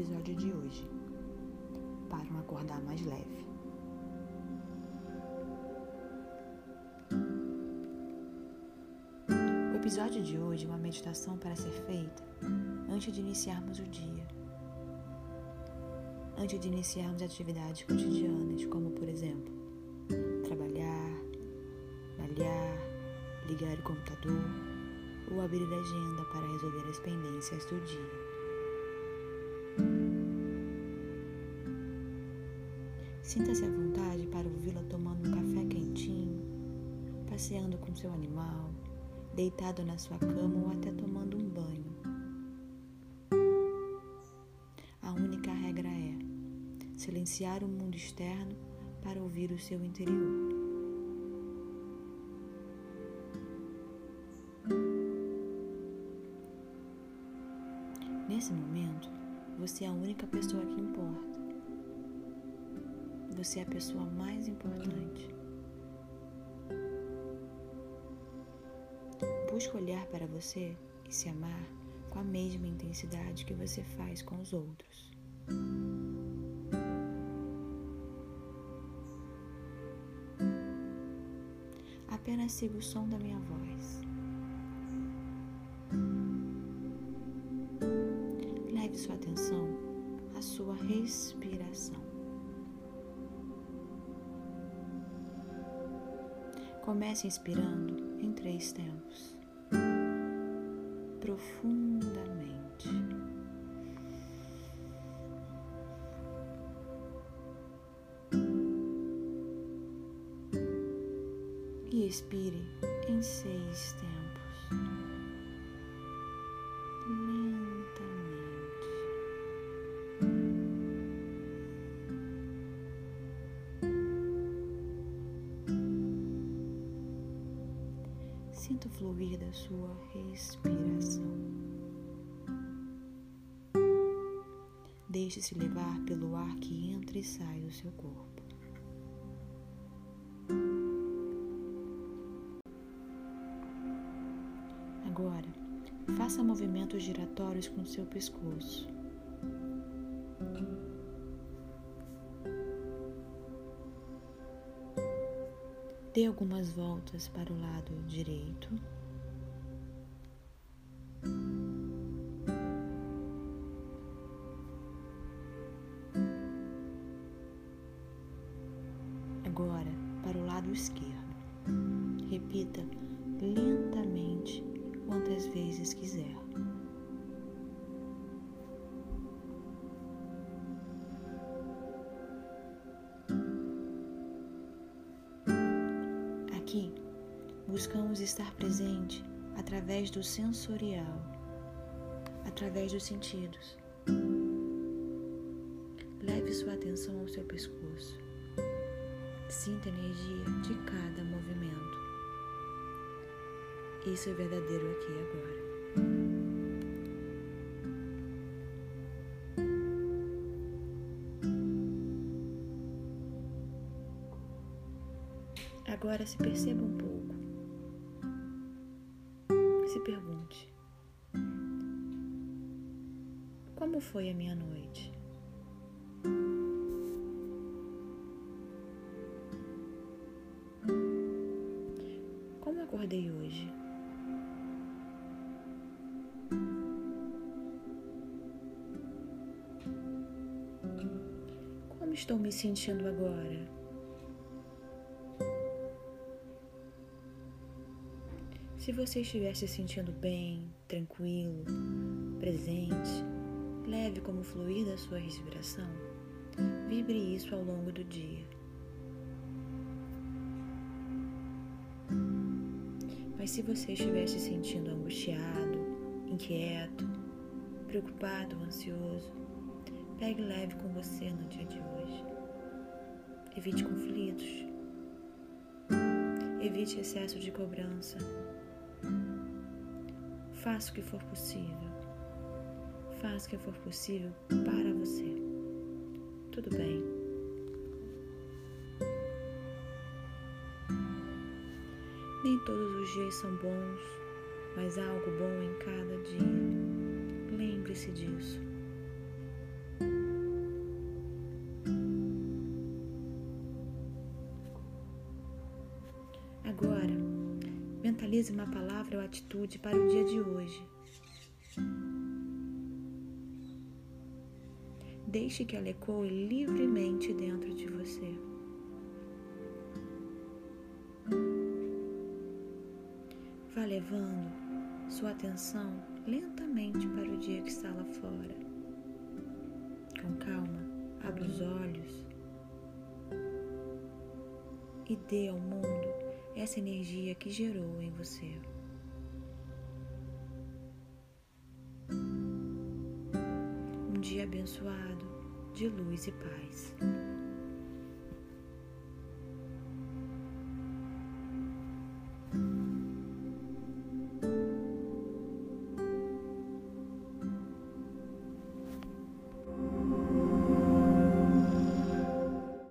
episódio de hoje, para um acordar mais leve. O episódio de hoje é uma meditação para ser feita antes de iniciarmos o dia. Antes de iniciarmos atividades cotidianas, como por exemplo, trabalhar, malhar, ligar o computador ou abrir a agenda para resolver as pendências do dia. Sinta-se à vontade para ouvi-la tomando um café quentinho, passeando com seu animal, deitado na sua cama ou até tomando um banho. A única regra é silenciar o mundo externo para ouvir o seu interior. Nesse momento, você é a única pessoa que importa. Você é a pessoa mais importante. Busque olhar para você e se amar com a mesma intensidade que você faz com os outros. Apenas siga o som da minha voz. Leve sua atenção à sua respiração. Comece inspirando em três tempos. Profundamente. E expire em seis tempos. Sinta o fluir da sua respiração. Deixe-se levar pelo ar que entra e sai do seu corpo. Agora, faça movimentos giratórios com seu pescoço. Dê algumas voltas para o lado direito. Agora para o lado esquerdo. Repita lentamente quantas vezes quiser. Aqui, buscamos estar presente através do sensorial, através dos sentidos. Leve sua atenção ao seu pescoço. Sinta a energia de cada movimento. Isso é verdadeiro aqui e agora. Agora se perceba um pouco. Se pergunte: Como foi a minha noite? Como acordei hoje? Como estou me sentindo agora? Se você estiver se sentindo bem, tranquilo, presente, leve como fluir da sua respiração, vibre isso ao longo do dia. Mas se você estiver se sentindo angustiado, inquieto, preocupado, ansioso, pegue leve com você no dia de hoje. Evite conflitos. Evite excesso de cobrança. Faça o que for possível. Faça o que for possível para você. Tudo bem. Nem todos os dias são bons, mas há algo bom em cada dia. Lembre-se disso. Agora, mentalize uma palavra ou atitude para o dia de hoje. Deixe que ela ecoe livremente dentro de você. Vá levando sua atenção lentamente para o dia que está lá fora. Com calma, abra os olhos e dê ao mundo essa energia que gerou em você. Um dia abençoado de luz e paz.